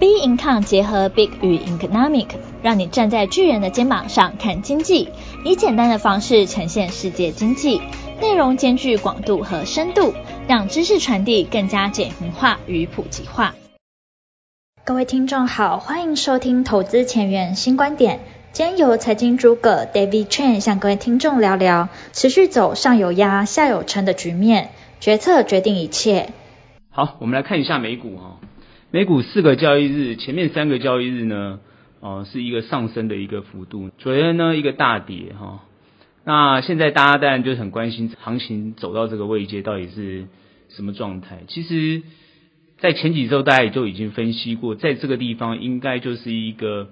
B Income 结合 Big 与 Economic，让你站在巨人的肩膀上看经济，以简单的方式呈现世界经济，内容兼具广度和深度，让知识传递更加简明化与普及化。各位听众好，欢迎收听投资前沿新观点。今天由财经诸葛 David Chen 向各位听众聊聊持续走上有压下有撑的局面，决策决定一切。好，我们来看一下美股哈，美股四个交易日，前面三个交易日呢，哦是一个上升的一个幅度，昨天呢一个大跌哈。那现在大家当然就很关心行情走到这个位阶到底是什么状态。其实，在前几周大家也就已经分析过，在这个地方应该就是一个。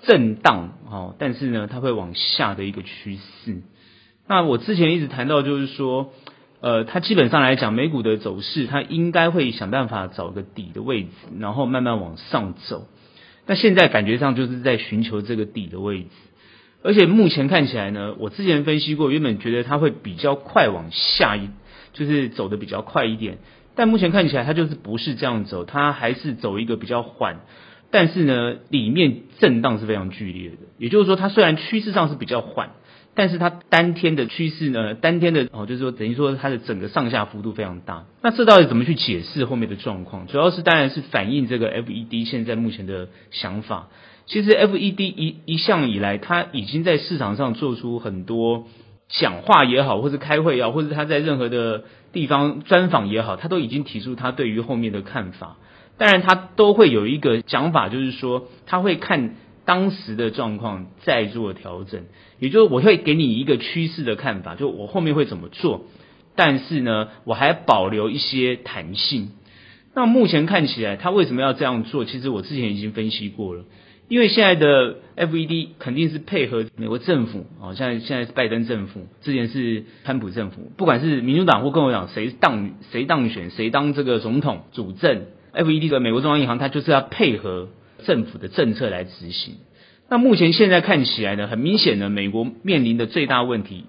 震荡，哦，但是呢，它会往下的一个趋势。那我之前一直谈到，就是说，呃，它基本上来讲，美股的走势，它应该会想办法找个底的位置，然后慢慢往上走。那现在感觉上就是在寻求这个底的位置，而且目前看起来呢，我之前分析过，原本觉得它会比较快往下一，就是走的比较快一点，但目前看起来它就是不是这样走，它还是走一个比较缓。但是呢，里面震荡是非常剧烈的。也就是说，它虽然趋势上是比较缓，但是它当天的趋势呢，当天的哦，就是说等于说它的整个上下幅度非常大。那这到底怎么去解释后面的状况？主要是当然是反映这个 FED 现在目前的想法。其实 FED 一一向以来，它已经在市场上做出很多讲话也好，或者开会也好，或者他在任何的地方专访也好，他都已经提出他对于后面的看法。当然，他都会有一个讲法，就是说他会看当时的状况再做调整，也就是我会给你一个趋势的看法，就我后面会怎么做，但是呢，我还保留一些弹性。那目前看起来，他为什么要这样做？其实我之前已经分析过了，因为现在的 FED 肯定是配合美国政府啊，现在现在是拜登政府，之前是川普政府，不管是民主党或共和党谁当谁当选，谁当这个总统主政。FED 的美国中央银行，它就是要配合政府的政策来执行。那目前现在看起来呢，很明显的，美国面临的最大问题，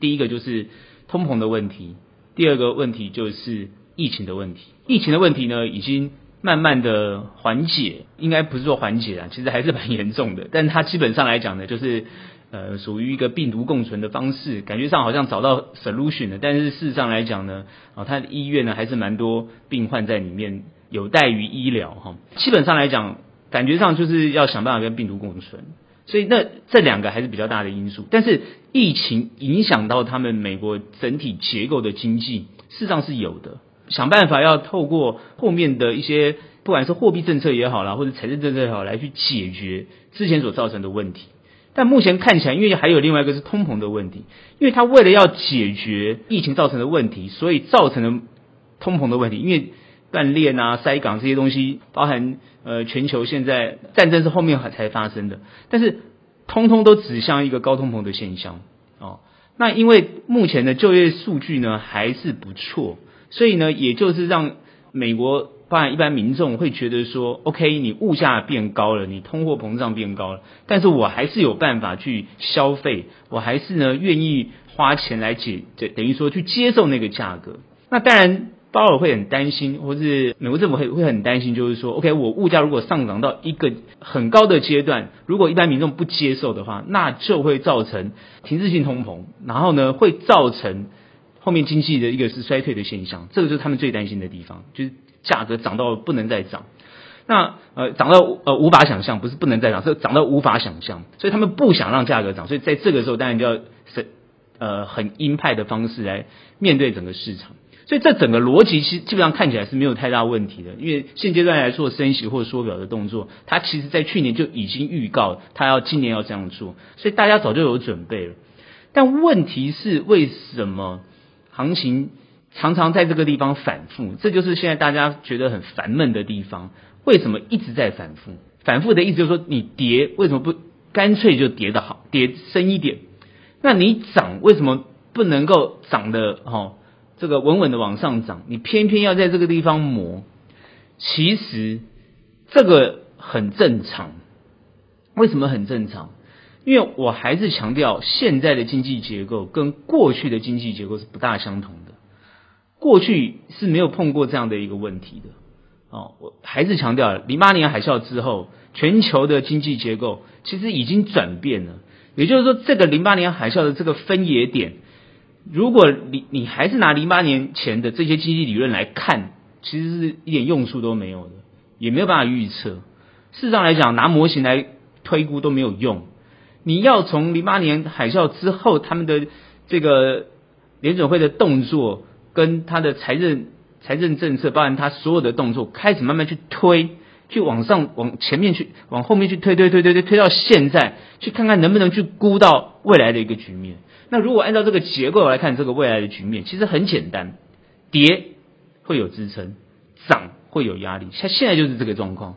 第一个就是通膨的问题，第二个问题就是疫情的问题。疫情的问题呢，已经慢慢的缓解，应该不是说缓解啊，其实还是蛮严重的。但它基本上来讲呢，就是呃，属于一个病毒共存的方式，感觉上好像找到 solution 了。但是事实上来讲呢，啊，它的医院呢还是蛮多病患在里面。有待于医疗哈，基本上来讲，感觉上就是要想办法跟病毒共存，所以那这两个还是比较大的因素。但是疫情影响到他们美国整体结构的经济，事实上是有的。想办法要透过后面的一些，不管是货币政策也好啦，或者财政政策也好，来去解决之前所造成的问题。但目前看起来，因为还有另外一个是通膨的问题，因为他为了要解决疫情造成的问题，所以造成了通膨的问题，因为。断链啊，塞港这些东西，包含呃全球现在战争是后面才发生的，但是通通都指向一个高通膨的现象哦。那因为目前的就业数据呢还是不错，所以呢也就是让美国包含一般民众会觉得说，OK，你物价变高了，你通货膨胀变高了，但是我还是有办法去消费，我还是呢愿意花钱来解，等于说去接受那个价格。那当然。鲍尔会很担心，或是美国政府会会很担心，就是说，OK，我物价如果上涨到一个很高的阶段，如果一般民众不接受的话，那就会造成停滞性通膨，然后呢，会造成后面经济的一个是衰退的现象，这个就是他们最担心的地方，就是价格涨到不能再涨，那呃涨到呃无法想象，不是不能再涨，是涨到无法想象，所以他们不想让价格涨，所以在这个时候当然就要是呃很鹰派的方式来面对整个市场。所以这整个逻辑其实基本上看起来是没有太大问题的，因为现阶段来说升息或者缩表的动作，它其实在去年就已经预告它要今年要这样做，所以大家早就有准备了。但问题是为什么行情常常在这个地方反复？这就是现在大家觉得很烦闷的地方。为什么一直在反复？反复的意思就是说，你跌为什么不干脆就跌得好，跌深一点？那你涨为什么不能够涨得好？这个稳稳的往上涨，你偏偏要在这个地方磨，其实这个很正常。为什么很正常？因为我还是强调，现在的经济结构跟过去的经济结构是不大相同的。过去是没有碰过这样的一个问题的哦，我还是强调，零八年海啸之后，全球的经济结构其实已经转变了。也就是说，这个零八年海啸的这个分野点，如果你你还是拿零八年前的这些经济理论来看，其实是一点用处都没有的，也没有办法预测。事实上来讲，拿模型来推估都没有用。你要从零八年海啸之后，他们的这个联准会的动作跟他的财政财政政策，包含他所有的动作，开始慢慢去推，去往上往前面去，往后面去推推推推推推到现在，去看看能不能去估到未来的一个局面。那如果按照这个结构来看，这个未来的局面其实很简单，跌会有支撑，涨会有压力，像现在就是这个状况。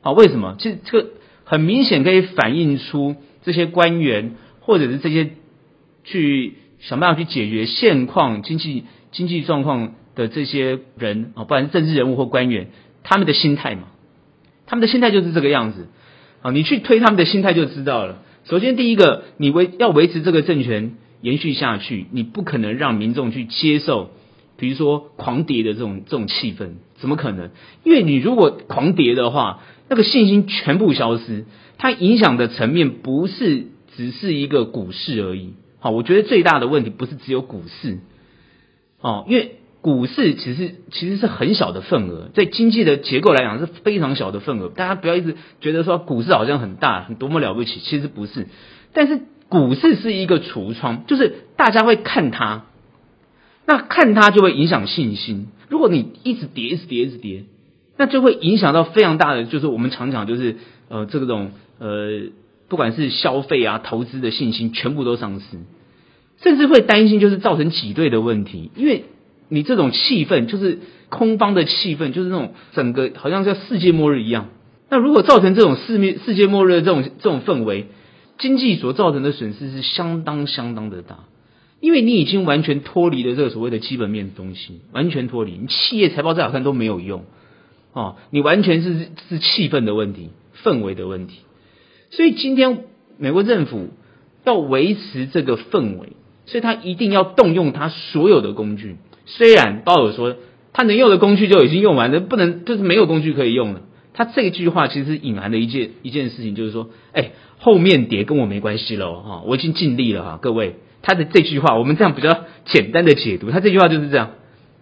啊，为什么？其实这个很明显可以反映出这些官员或者是这些去想办法去解决现况经济经济状况的这些人啊，不管是政治人物或官员，他们的心态嘛，他们的心态就是这个样子。啊，你去推他们的心态就知道了。首先，第一个，你维要维持这个政权延续下去，你不可能让民众去接受，比如说狂跌的这种这种气氛，怎么可能？因为你如果狂跌的话，那个信心全部消失，它影响的层面不是只是一个股市而已。好，我觉得最大的问题不是只有股市，哦，因为股市其实其实是很小的份额，在经济的结构来讲是非常小的份额。大家不要一直觉得说股市好像很大，很多么了不起，其实不是。但是股市是一个橱窗，就是大家会看它，那看它就会影响信心。如果你一直跌，一直跌，一直跌。那就会影响到非常大的，就是我们常讲，就是呃，这种呃，不管是消费啊、投资的信心，全部都丧失，甚至会担心就是造成挤兑的问题，因为你这种气氛就是空方的气氛，就是那种整个好像像世界末日一样。那如果造成这种世面世界末日的这种这种氛围，经济所造成的损失是相当相当的大，因为你已经完全脱离了这个所谓的基本面东西，完全脱离，你企业财报再好看都没有用。哦，你完全是是气氛的问题，氛围的问题。所以今天美国政府要维持这个氛围，所以他一定要动用他所有的工具。虽然鲍尔说他能用的工具就已经用完了，不能就是没有工具可以用了。他这句话其实隐含的一件一件事情，就是说，哎，后面跌跟我没关系了哈，我已经尽力了哈，各位。他的这句话，我们这样比较简单的解读，他这句话就是这样，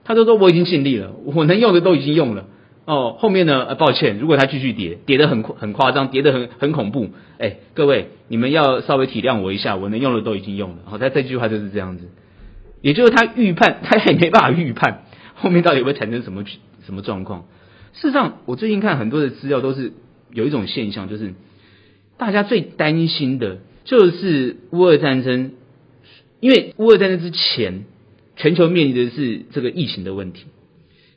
他就说我已经尽力了，我能用的都已经用了。哦，后面呢？呃，抱歉，如果他继续跌，跌得很很夸张，跌得很很恐怖，哎，各位，你们要稍微体谅我一下，我能用的都已经用了。好，他这句话就是这样子，也就是他预判，他也没办法预判后面到底会产生什么什么状况。事实上，我最近看很多的资料都是有一种现象，就是大家最担心的就是乌俄战争，因为乌俄战争之前，全球面临的是这个疫情的问题，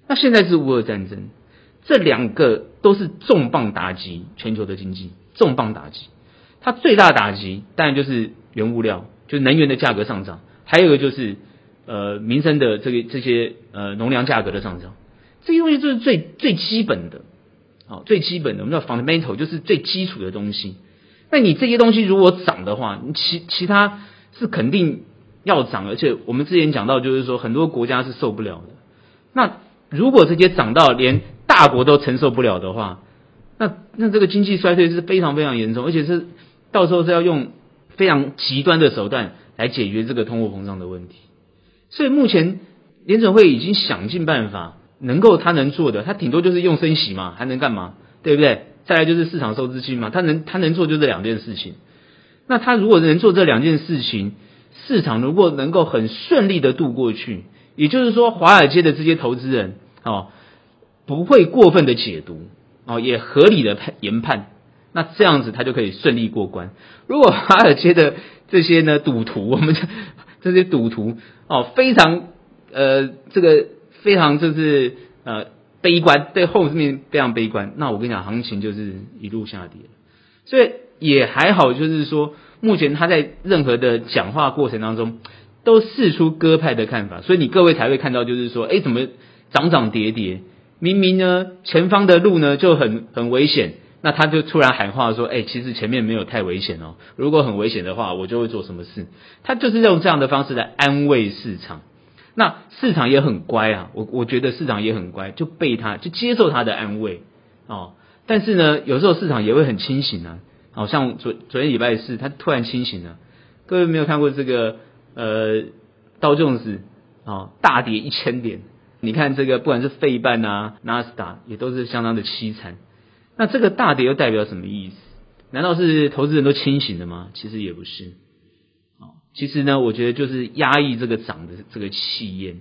那现在是乌俄战争。这两个都是重磅打击全球的经济，重磅打击。它最大的打击当然就是原物料，就是能源的价格上涨，还有一个就是呃民生的这个这些呃农粮价格的上涨。这些东西就是最最基本的，好，最基本的，我们叫 fundamental，就是最基础的东西。那你这些东西如果涨的话，你其其他是肯定要涨，而且我们之前讲到，就是说很多国家是受不了的。那如果这些涨到连大国都承受不了的话，那那这个经济衰退是非常非常严重，而且是到时候是要用非常极端的手段来解决这个通货膨胀的问题。所以目前联准会已经想尽办法，能够他能做的，他顶多就是用升息嘛，还能干嘛？对不对？再来就是市场收资金嘛，他能他能做就这两件事情。那他如果能做这两件事情，市场如果能够很顺利的度过去，也就是说，华尔街的这些投资人哦。不会过分的解读哦，也合理的判研判，那这样子他就可以顺利过关。如果华尔街的这些呢赌徒，我们这些赌徒哦，非常呃这个非常就是呃悲观，对后面非常悲观，那我跟你讲，行情就是一路下跌。所以也还好，就是说目前他在任何的讲话过程当中都试出鸽派的看法，所以你各位才会看到，就是说，哎，怎么涨涨跌跌？明明呢，前方的路呢就很很危险，那他就突然喊话说：“哎，其实前面没有太危险哦，如果很危险的话，我就会做什么事。”他就是用这样的方式来安慰市场。那市场也很乖啊，我我觉得市场也很乖，就被他就接受他的安慰哦。但是呢，有时候市场也会很清醒啊，好像昨昨天礼拜四，他突然清醒了。各位没有看过这个呃道琼斯啊大跌一千点，你看这个不管是费半啊纳斯达也都是相当的凄惨。那这个大跌又代表什么意思？难道是投资人都清醒了吗？其实也不是。其实呢，我觉得就是压抑这个涨的这个气焰，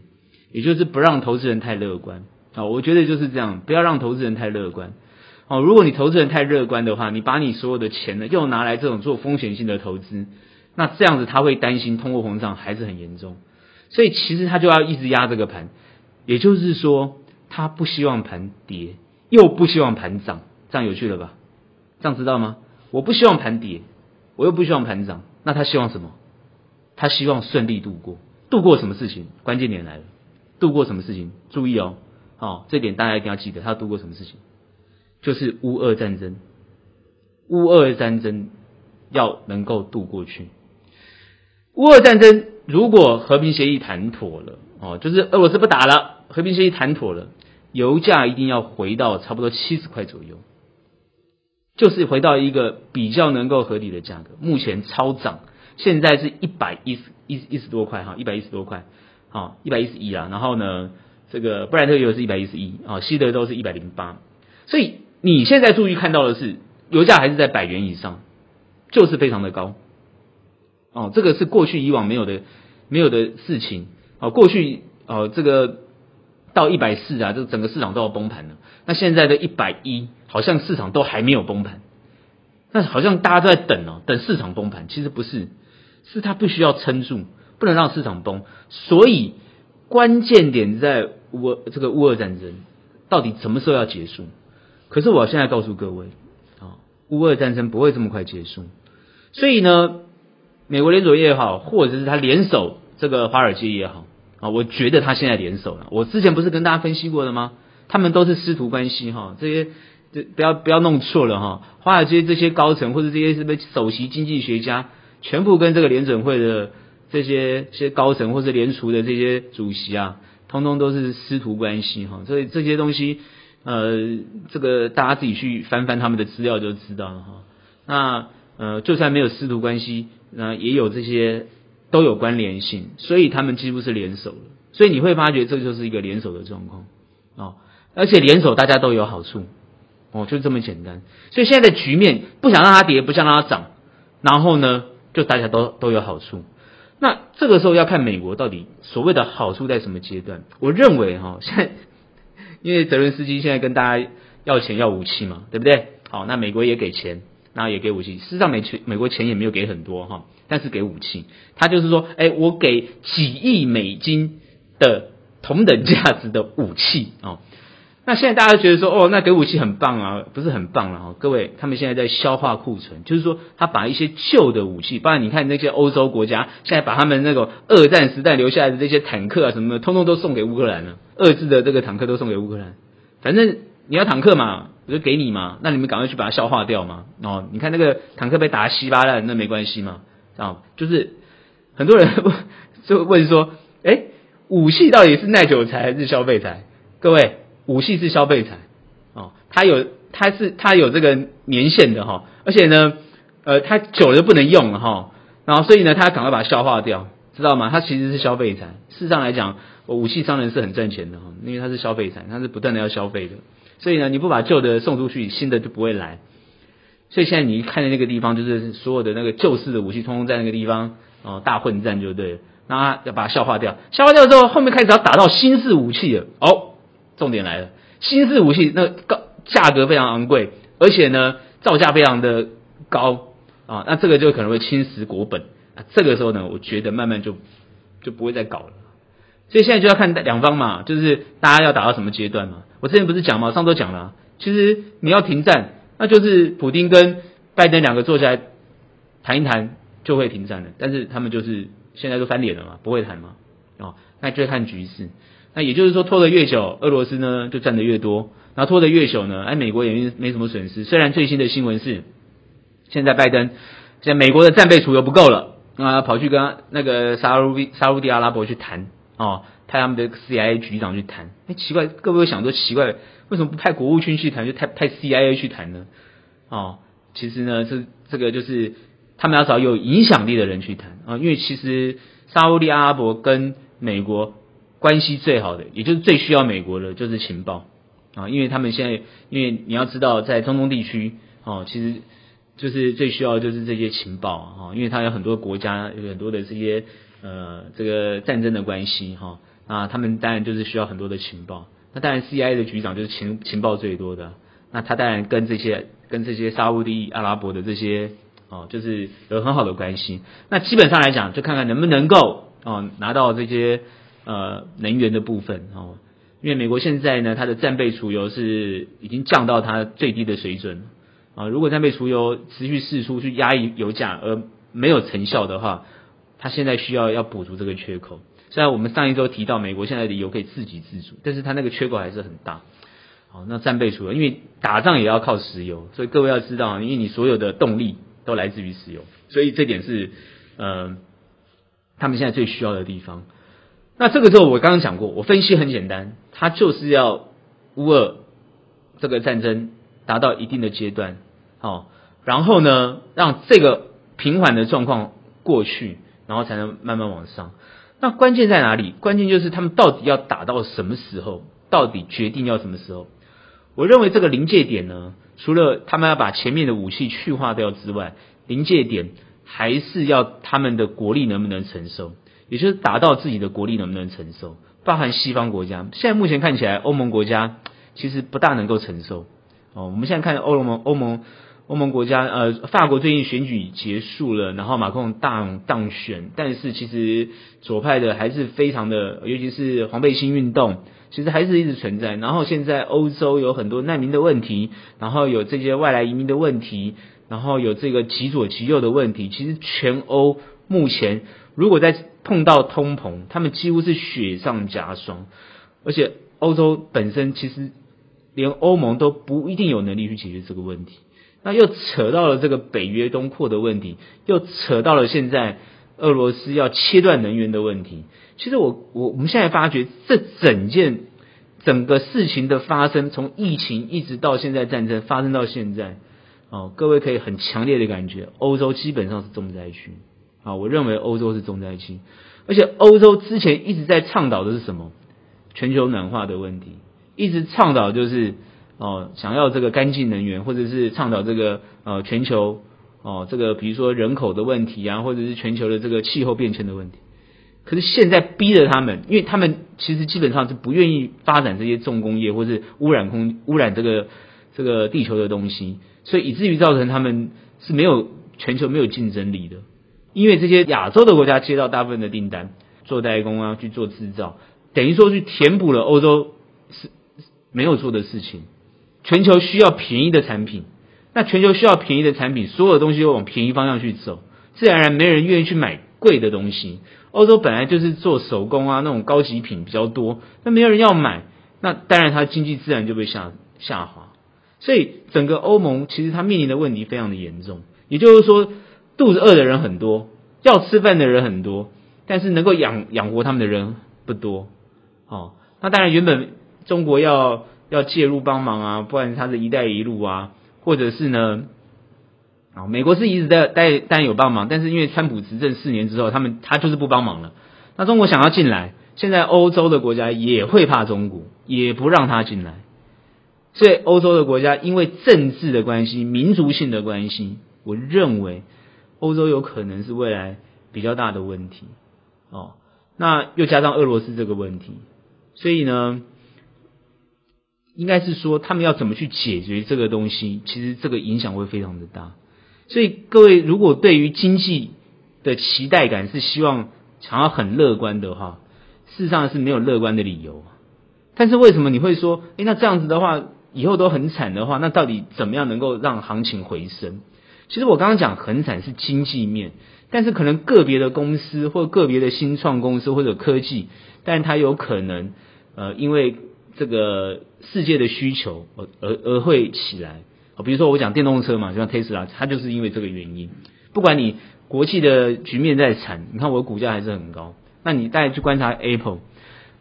也就是不让投资人太乐观啊。我觉得就是这样，不要让投资人太乐观哦。如果你投资人太乐观的话，你把你所有的钱呢又拿来这种做风险性的投资，那这样子他会担心通货膨胀还是很严重，所以其实他就要一直压这个盘，也就是说他不希望盘跌，又不希望盘涨，这样有趣了吧？这样知道吗？我不希望盘跌，我又不希望盘涨，那他希望什么？他希望顺利度过，度过什么事情？关键点来了，度过什么事情？注意哦，哦，这点大家一定要记得。他度过什么事情？就是乌俄战争，乌俄战争要能够度过去。乌俄战争如果和平协议谈妥了，哦，就是俄罗斯不打了，和平协议谈妥了，油价一定要回到差不多七十块左右，就是回到一个比较能够合理的价格。目前超涨。现在是一百一十一一十多块哈，一百一十多块，好，一百一十一啦。然后呢，这个布兰特油是一百一十一，啊，西德都是一百零八。所以你现在注意看到的是，油价还是在百元以上，就是非常的高。哦，这个是过去以往没有的没有的事情。哦，过去哦，这个到一百四啊，这整个市场都要崩盘了。那现在的一百一，好像市场都还没有崩盘。那好像大家都在等哦，等市场崩盘，其实不是。是他必须要撑住，不能让市场崩，所以关键点在乌这个乌俄战争到底什么时候要结束？可是我现在告诉各位啊，乌俄战争不会这么快结束，所以呢，美国联准也好，或者是他联手这个华尔街也好啊，我觉得他现在联手了。我之前不是跟大家分析过的吗？他们都是师徒关系哈，这些这不要不要弄错了哈，华尔街这些高层或者这些什么首席经济学家。全部跟这个联准会的这些些高层，或是联储的这些主席啊，通通都是师徒关系哈。所以这些东西，呃，这个大家自己去翻翻他们的资料就知道了哈。那呃，就算没有师徒关系，那也有这些都有关联性，所以他们几乎是联手了。所以你会发觉这就是一个联手的状况哦，而且联手大家都有好处哦，就这么简单。所以现在的局面，不想让它跌，不想让它涨，然后呢，就大家都都有好处，那这个时候要看美国到底所谓的好处在什么阶段。我认为哈，现在因为泽伦斯基现在跟大家要钱要武器嘛，对不对？好，那美国也给钱，然后也给武器。事实上，美钱美国钱也没有给很多哈，但是给武器。他就是说，哎，我给几亿美金的同等价值的武器啊。那现在大家觉得说，哦，那给武器很棒啊，不是很棒了哈？各位，他们现在在消化库存，就是说，他把一些旧的武器，不然你看那些欧洲国家，现在把他们那个二战时代留下来的这些坦克啊什么的，通通都送给乌克兰了。二制的这个坦克都送给乌克兰，反正你要坦克嘛，我就给你嘛，那你们赶快去把它消化掉嘛。哦，你看那个坦克被打稀巴烂，那没关系嘛。啊，就是很多人 就问说，哎，武器到底是耐久财还是消费财？各位。武器是消费财，哦，它有它是它有这个年限的哈，而且呢，呃，它久了不能用了哈，然后所以呢，它赶快把它消化掉，知道吗？它其实是消费财。事实上来讲，武器商人是很赚钱的哈，因为它是消费财，它是不断的要消费的，所以呢，你不把旧的送出去，新的就不会来。所以现在你一看的那个地方，就是所有的那个旧式的武器，通通在那个地方哦，大混战就对了，那要把它消化掉，消化掉之后，后面开始要打到新式武器了，哦。重点来了，新式武器那高价格非常昂贵，而且呢造价非常的高啊，那这个就可能会侵蚀国本啊。这个时候呢，我觉得慢慢就就不会再搞了。所以现在就要看两方嘛，就是大家要打到什么阶段嘛。我之前不是讲嘛，上周讲了，其实你要停战，那就是普丁跟拜登两个坐下来谈一谈就会停战了。但是他们就是现在都翻脸了嘛，不会谈嘛，哦，那就看局势。那也就是说，拖得越久，俄罗斯呢就赚得越多。然后拖得越久呢，哎，美国也没没什么损失。虽然最新的新闻是，现在拜登，现在美国的战备储油不够了，啊，跑去跟那个沙乌地沙乌地阿拉伯去谈，哦，派他们的 CIA 局长去谈。哎，奇怪，各位会想说奇怪，为什么不派国务卿去谈，就派派 CIA 去谈呢？哦，其实呢，这这个就是他们要找有影响力的人去谈啊，因为其实沙乌地阿拉伯跟美国关系最好的，也就是最需要美国的，就是情报啊，因为他们现在，因为你要知道，在中东地区哦，其实就是最需要的就是这些情报啊，因为它有很多国家有很多的这些呃这个战争的关系哈啊，他们当然就是需要很多的情报。那当然，CIA 的局长就是情情报最多的，那他当然跟这些跟这些沙乌地阿拉伯的这些哦，就是有很好的关系。那基本上来讲，就看看能不能够哦拿到这些呃能源的部分哦，因为美国现在呢，它的战备储油是已经降到它最低的水准啊。如果战备储油持续释出去压抑油价而没有成效的话，它现在需要要补足这个缺口。虽然我们上一周提到美国现在的油可以自给自足，但是它那个缺口还是很大。好，那战备储油，因为打仗也要靠石油，所以各位要知道，因为你所有的动力都来自于石油，所以这点是呃他们现在最需要的地方。那这个时候我刚刚讲过，我分析很简单，它就是要乌俄这个战争达到一定的阶段，好，然后呢让这个平缓的状况过去，然后才能慢慢往上。那关键在哪里？关键就是他们到底要打到什么时候？到底决定要什么时候？我认为这个临界点呢，除了他们要把前面的武器去化掉之外，临界点还是要他们的国力能不能承受，也就是达到自己的国力能不能承受，包含西方国家。现在目前看起来，欧盟国家其实不大能够承受。哦，我们现在看欧盟，欧盟。欧盟国家，呃，法国最近选举结束了，然后马克龙当当选，但是其实左派的还是非常的，尤其是黄背心运动，其实还是一直存在。然后现在欧洲有很多难民的问题，然后有这些外来移民的问题，然后有这个极左极右的问题。其实全欧目前如果在碰到通膨，他们几乎是雪上加霜，而且欧洲本身其实连欧盟都不一定有能力去解决这个问题。那又扯到了这个北约东扩的问题，又扯到了现在俄罗斯要切断能源的问题。其实我我我们现在发觉，这整件整个事情的发生，从疫情一直到现在战争发生到现在，哦，各位可以很强烈的感觉，欧洲基本上是重灾区。啊，我认为欧洲是重灾区，而且欧洲之前一直在倡导的是什么？全球暖化的问题，一直倡导就是。哦，想要这个干净能源，或者是倡导这个呃全球哦这个比如说人口的问题啊，或者是全球的这个气候变迁的问题。可是现在逼着他们，因为他们其实基本上是不愿意发展这些重工业，或是污染空污染这个这个地球的东西，所以以至于造成他们是没有全球没有竞争力的。因为这些亚洲的国家接到大部分的订单，做代工啊，去做制造，等于说去填补了欧洲是没有做的事情。全球需要便宜的产品，那全球需要便宜的产品，所有的东西都往便宜方向去走，自然而然没人愿意去买贵的东西。欧洲本来就是做手工啊，那种高级品比较多，那没有人要买，那当然它经济自然就被下下滑。所以整个欧盟其实它面临的问题非常的严重，也就是说肚子饿的人很多，要吃饭的人很多，但是能够养养活他们的人不多。哦，那当然原本中国要。要介入帮忙啊，不管是他的一带一路啊，或者是呢，啊，美国是一直在带，当然有帮忙，但是因为川普执政四年之后，他们他就是不帮忙了。那中国想要进来，现在欧洲的国家也会怕中国，也不让他进来。所以欧洲的国家因为政治的关系、民族性的关系，我认为欧洲有可能是未来比较大的问题。哦，那又加上俄罗斯这个问题，所以呢。应该是说，他们要怎么去解决这个东西？其实这个影响会非常的大。所以各位，如果对于经济的期待感是希望想要很乐观的话，事实上是没有乐观的理由。但是为什么你会说，诶，那这样子的话，以后都很惨的话，那到底怎么样能够让行情回升？其实我刚刚讲很惨是经济面，但是可能个别的公司或个别的新创公司或者科技，但它有可能呃，因为。这个世界的需求而而而会起来，比如说我讲电动车嘛，就像特斯拉，它就是因为这个原因。不管你国际的局面再惨，你看我的股价还是很高。那你大家去观察 Apple，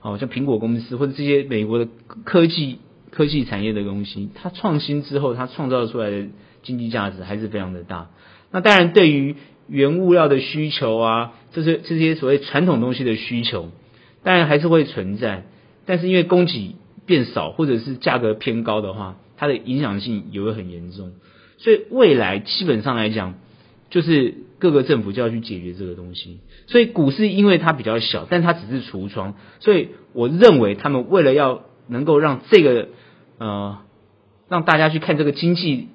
哦，像苹果公司或者这些美国的科技科技产业的东西，它创新之后，它创造出来的经济价值还是非常的大。那当然，对于原物料的需求啊，这些这些所谓传统东西的需求，当然还是会存在。但是因为供给变少，或者是价格偏高的话，它的影响性也会很严重。所以未来基本上来讲，就是各个政府就要去解决这个东西。所以股市因为它比较小，但它只是橱窗，所以我认为他们为了要能够让这个呃让大家去看这个经济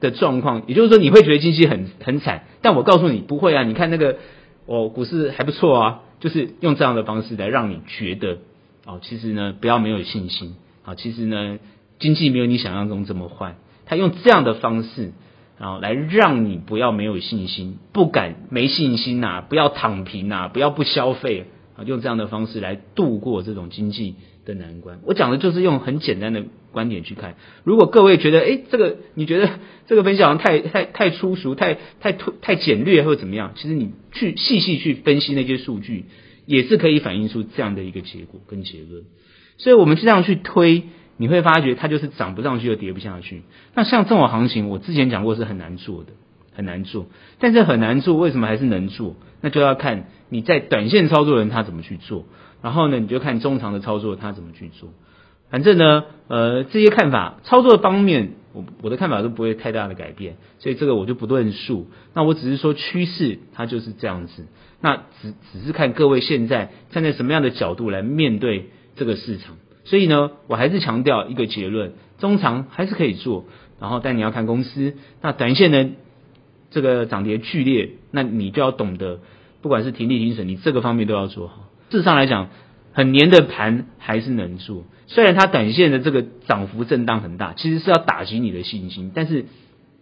的状况，也就是说你会觉得经济很很惨，但我告诉你不会啊，你看那个哦股市还不错啊，就是用这样的方式来让你觉得哦其实呢不要没有信心啊，其实呢经济没有你想象中这么坏。他用这样的方式，然后来让你不要没有信心，不敢没信心呐，不要躺平呐，不要不消费用这样的方式来度过这种经济的难关。我讲的就是用很简单的观点去看。如果各位觉得，诶，这个你觉得 这个分析好像太太太粗俗，太太太简略或者怎么样，其实你去细细去分析那些数据，也是可以反映出这样的一个结果跟结论。所以我们这样去推。你会发觉它就是涨不上去又跌不下去。那像这种行情，我之前讲过是很难做的，很难做。但是很难做，为什么还是能做？那就要看你在短线操作人他怎么去做，然后呢，你就看中长的操作他怎么去做。反正呢，呃，这些看法操作的方面，我我的看法都不会太大的改变，所以这个我就不论述。那我只是说趋势它就是这样子。那只只是看各位现在站在什么样的角度来面对这个市场。所以呢，我还是强调一个结论：中长还是可以做，然后但你要看公司。那短线呢，这个涨跌剧烈，那你就要懂得，不管是停利停损，你这个方面都要做好。事实上来讲，很黏的盘还是能做，虽然它短线的这个涨幅震荡很大，其实是要打击你的信心。但是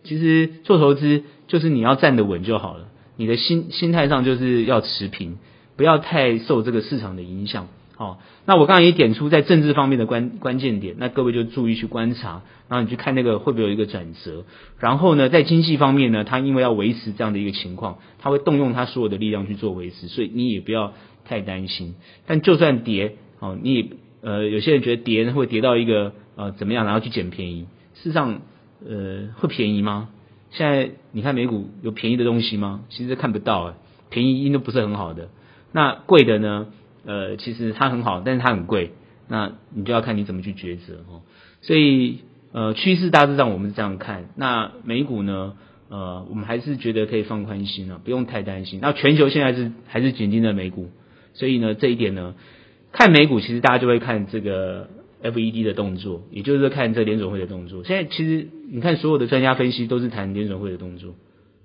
其实做投资就是你要站得稳就好了，你的心心态上就是要持平，不要太受这个市场的影响。好，那我刚刚也点出在政治方面的关关键点，那各位就注意去观察，然后你去看那个会不会有一个转折。然后呢，在经济方面呢，它因为要维持这样的一个情况，它会动用它所有的力量去做维持，所以你也不要太担心。但就算跌，哦，你也呃，有些人觉得跌会跌到一个呃怎么样，然后去捡便宜。事实上，呃，会便宜吗？现在你看美股有便宜的东西吗？其实看不到，便宜因都不是很好的。那贵的呢？呃，其实它很好，但是它很贵，那你就要看你怎么去抉择哦。所以呃，趋势大致上我们是这样看。那美股呢？呃，我们还是觉得可以放宽心啊，不用太担心。那全球现在是还是紧盯着美股，所以呢，这一点呢，看美股其实大家就会看这个 FED 的动作，也就是看这联准会的动作。现在其实你看所有的专家分析都是谈联准会的动作，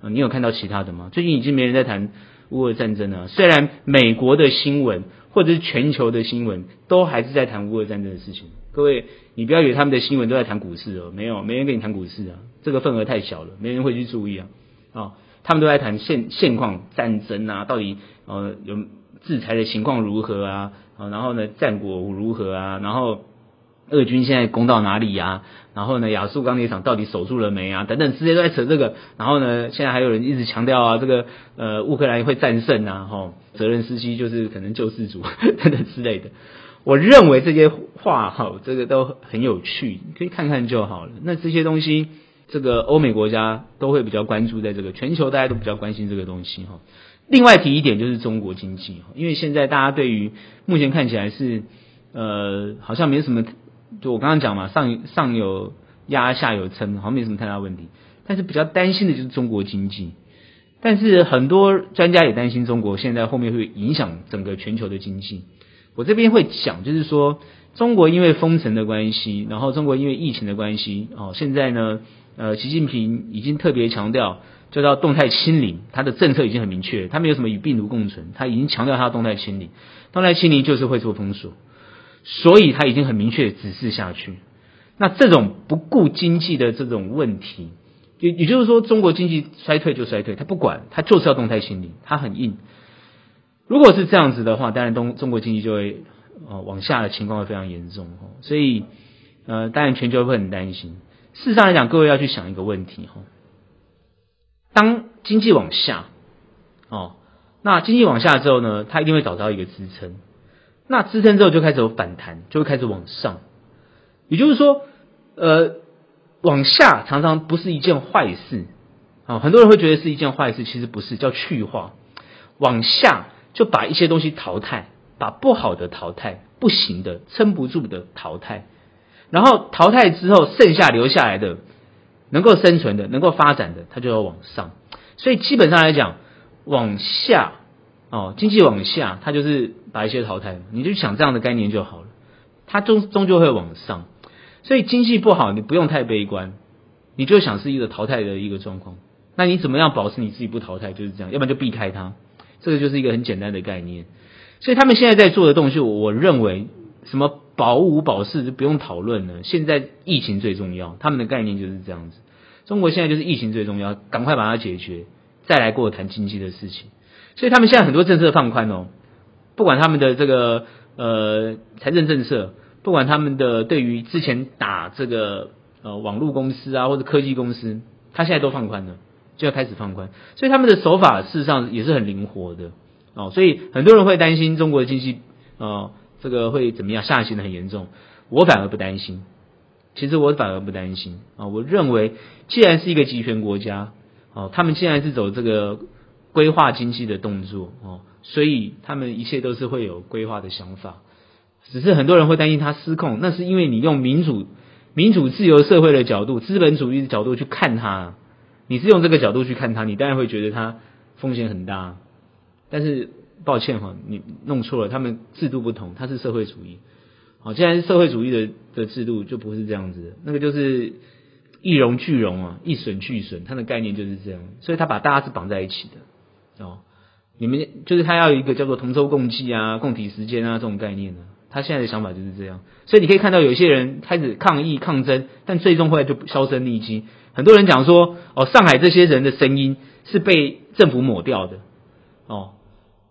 你有看到其他的吗？最近已经没人在谈乌俄战争了。虽然美国的新闻。或者是全球的新闻都还是在谈乌俄战争的事情。各位，你不要以为他们的新闻都在谈股市哦，没有，没人跟你谈股市啊，这个份额太小了，没人会去注意啊。哦，他们都在谈现现况战争啊，到底呃有制裁的情况如何啊？啊，然后呢，战果如何啊？然后。俄军现在攻到哪里呀、然后呢，亚速钢铁厂到底守住了没啊？等等，直接都在扯这个。然后呢，现在还有人一直强调啊，这个呃，乌克兰会战胜啊，哈、哦，泽连斯基就是可能救世主 等等之类的。我认为这些话哈、这个都很有趣，可以看看就好了。那这些东西，这个欧美国家都会比较关注，在这个全球大家都比较关心这个东西哈、另外提一点就是中国经济，因为现在大家对于目前看起来是呃，好像没什么。就我刚刚讲嘛，上上有压，下有撑，好像没什么太大问题。但是比较担心的就是中国经济。但是很多专家也担心中国现在后面会影响整个全球的经济。我这边会讲，就是说中国因为封城的关系，然后中国因为疫情的关系，哦，现在呢，呃，习近平已经特别强调，就叫动态清零，他的政策已经很明确，他没有什么与病毒共存，他已经强调他动态清零，动态清零就是会做封锁。所以他已经很明确指示下去，那这种不顾经济的这种问题，也也就是说，中国经济衰退就衰退，他不管，他就是要动态清零，他很硬。如果是这样子的话，当然东中国经济就会呃往下的情况会非常严重哈。所以呃，当然全球会很担心。事实上来讲，各位要去想一个问题哈，当经济往下哦，那经济往下之后呢，它一定会找到一个支撑。那支撑之后就开始有反弹，就会开始往上。也就是说，呃，往下常常不是一件坏事啊。很多人会觉得是一件坏事，其实不是，叫去化。往下就把一些东西淘汰，把不好的淘汰，不行的、撑不住的淘汰，然后淘汰之后，剩下留下来的能够生存的、能够发展的，它就要往上。所以基本上来讲，往下哦，经济往下，它就是把一些淘汰，你就想这样的概念就好了。它终终究会往上，所以经济不好，你不用太悲观，你就想是一个淘汰的一个状况。那你怎么样保持你自己不淘汰？就是这样，要不然就避开它。这个就是一个很简单的概念。所以他们现在在做的东西，我认为什么保五保四就不用讨论了。现在疫情最重要，他们的概念就是这样子。中国现在就是疫情最重要，赶快把它解决，再来跟我谈经济的事情。所以他们现在很多政策放宽哦，不管他们的这个呃财政政策，不管他们的对于之前打这个呃网络公司啊或者科技公司，他现在都放宽了，就要开始放宽。所以他们的手法事实上也是很灵活的哦。所以很多人会担心中国的经济呃这个会怎么样下行的很严重，我反而不担心。其实我反而不担心啊，我认为既然是一个集权国家，哦，他们既然是走这个规划经济的动作哦，所以他们一切都是会有规划的想法。只是很多人会担心它失控，那是因为你用民主、民主自由社会的角度、资本主义的角度去看它，你是用这个角度去看它，你当然会觉得它风险很大。但是抱歉哈，你弄错了，他们制度不同，它是社会主义。好，既然是社会主义的的制度，就不是这样子的。那个就是一荣俱荣啊，一损俱损，它的概念就是这样。所以他把大家是绑在一起的哦。你们就是他要一个叫做同舟共济啊、共体时间啊这种概念呢、啊。他现在的想法就是这样。所以你可以看到有些人开始抗议抗争，但最终后来就销声匿迹。很多人讲说，哦，上海这些人的声音是被政府抹掉的，哦。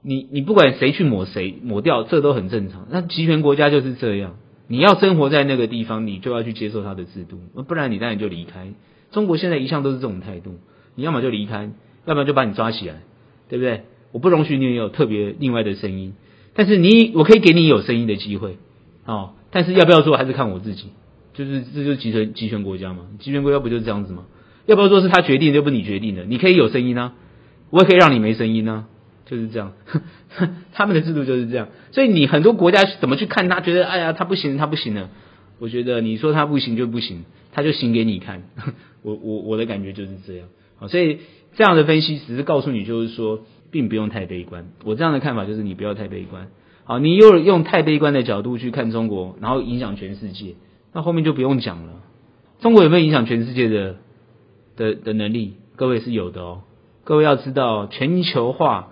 你你不管谁去抹谁抹掉，这都很正常。那集权国家就是这样，你要生活在那个地方，你就要去接受他的制度，不然你当然就离开。中国现在一向都是这种态度，你要么就离开，要不然就把你抓起来，对不对？我不容许你有特别另外的声音，但是你我可以给你有声音的机会，哦，但是要不要做还是看我自己，就是这就是集权集权国家嘛，集权国家不就是这样子吗？要不要做是他决定，又不你决定的，你可以有声音啊，我也可以让你没声音啊。就是这样，他们的制度就是这样，所以你很多国家怎么去看他，觉得哎呀他不行，他不行了。我觉得你说他不行就不行，他就行给你看。我我我的感觉就是这样。好，所以这样的分析只是告诉你，就是说并不用太悲观。我这样的看法就是你不要太悲观。好，你又用太悲观的角度去看中国，然后影响全世界，那后面就不用讲了。中国有没有影响全世界的的的能力？各位是有的哦。各位要知道，全球化。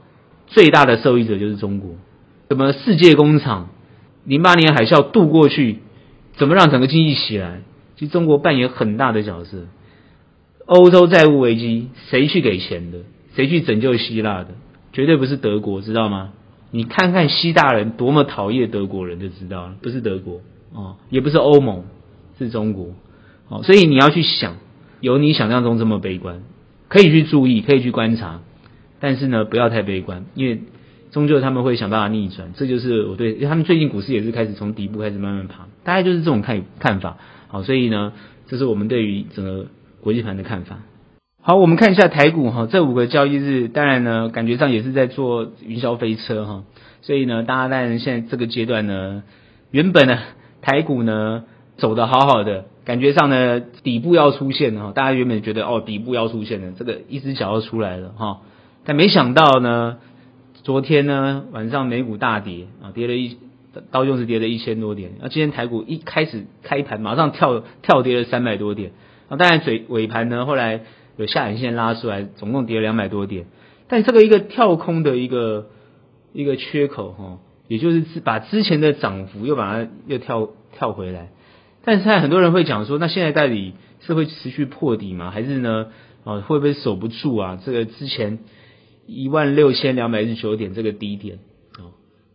最大的受益者就是中国。什么世界工厂零八年海啸渡过去，怎么让整个经济起来？其实中国扮演很大的角色。欧洲债务危机，谁去给钱的？谁去拯救希腊的？绝对不是德国，知道吗？你看看希腊人多么讨厌德国人就知道了，不是德国哦，也不是欧盟，是中国。哦，所以你要去想，有你想象中这么悲观，可以去注意，可以去观察。但是呢，不要太悲观，因为终究他们会想办法逆转。这就是我对，他们最近股市也是开始从底部开始慢慢爬，大概就是这种看看法。好，所以呢，这是我们对于整个国际盘的看法。好，我们看一下台股哈，这五个交易日，当然呢，感觉上也是在做云霄飞车哈。所以呢，大家当然现在这个阶段呢，原本呢台股呢走得好好的，感觉上呢底部要出现了哈，大家原本觉得哦底部要出现了，这个一只脚要出来了哈。但没想到呢，昨天呢晚上美股大跌啊，跌了一刀就是跌了一千多点，啊，今天台股一开始开盘马上跳跳跌了三百多点，啊，当然嘴尾盘呢后来有下影线拉出来，总共跌了两百多点，但这个一个跳空的一个一个缺口哈，也就是把之前的涨幅又把它又跳跳回来，但是现在很多人会讲说，那现在到底是会持续破底吗？还是呢啊会不会守不住啊？这个之前。一万六千两百一十九点这个低点啊，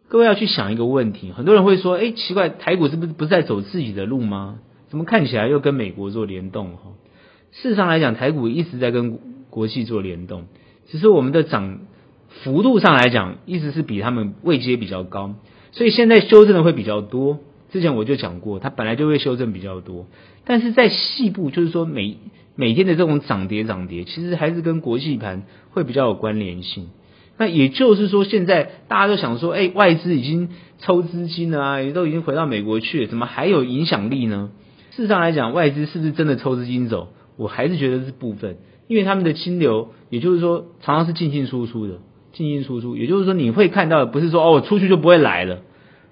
各位要去想一个问题，很多人会说，哎，奇怪，台股是不是不是在走自己的路吗？怎么看起来又跟美国做联动？哈，事实上来讲，台股一直在跟国际做联动，只是我们的涨幅度上来讲，一直是比他们位阶比较高，所以现在修正的会比较多。之前我就讲过，它本来就会修正比较多，但是在细部，就是说每每天的这种涨跌涨跌，其实还是跟国际盘会比较有关联性。那也就是说，现在大家都想说，哎，外资已经抽资金了啊，也都已经回到美国去，怎么还有影响力呢？事实上来讲，外资是不是真的抽资金走？我还是觉得是部分，因为他们的清流，也就是说，常常是进进出出的，进进出出。也就是说，你会看到不是说哦，我出去就不会来了，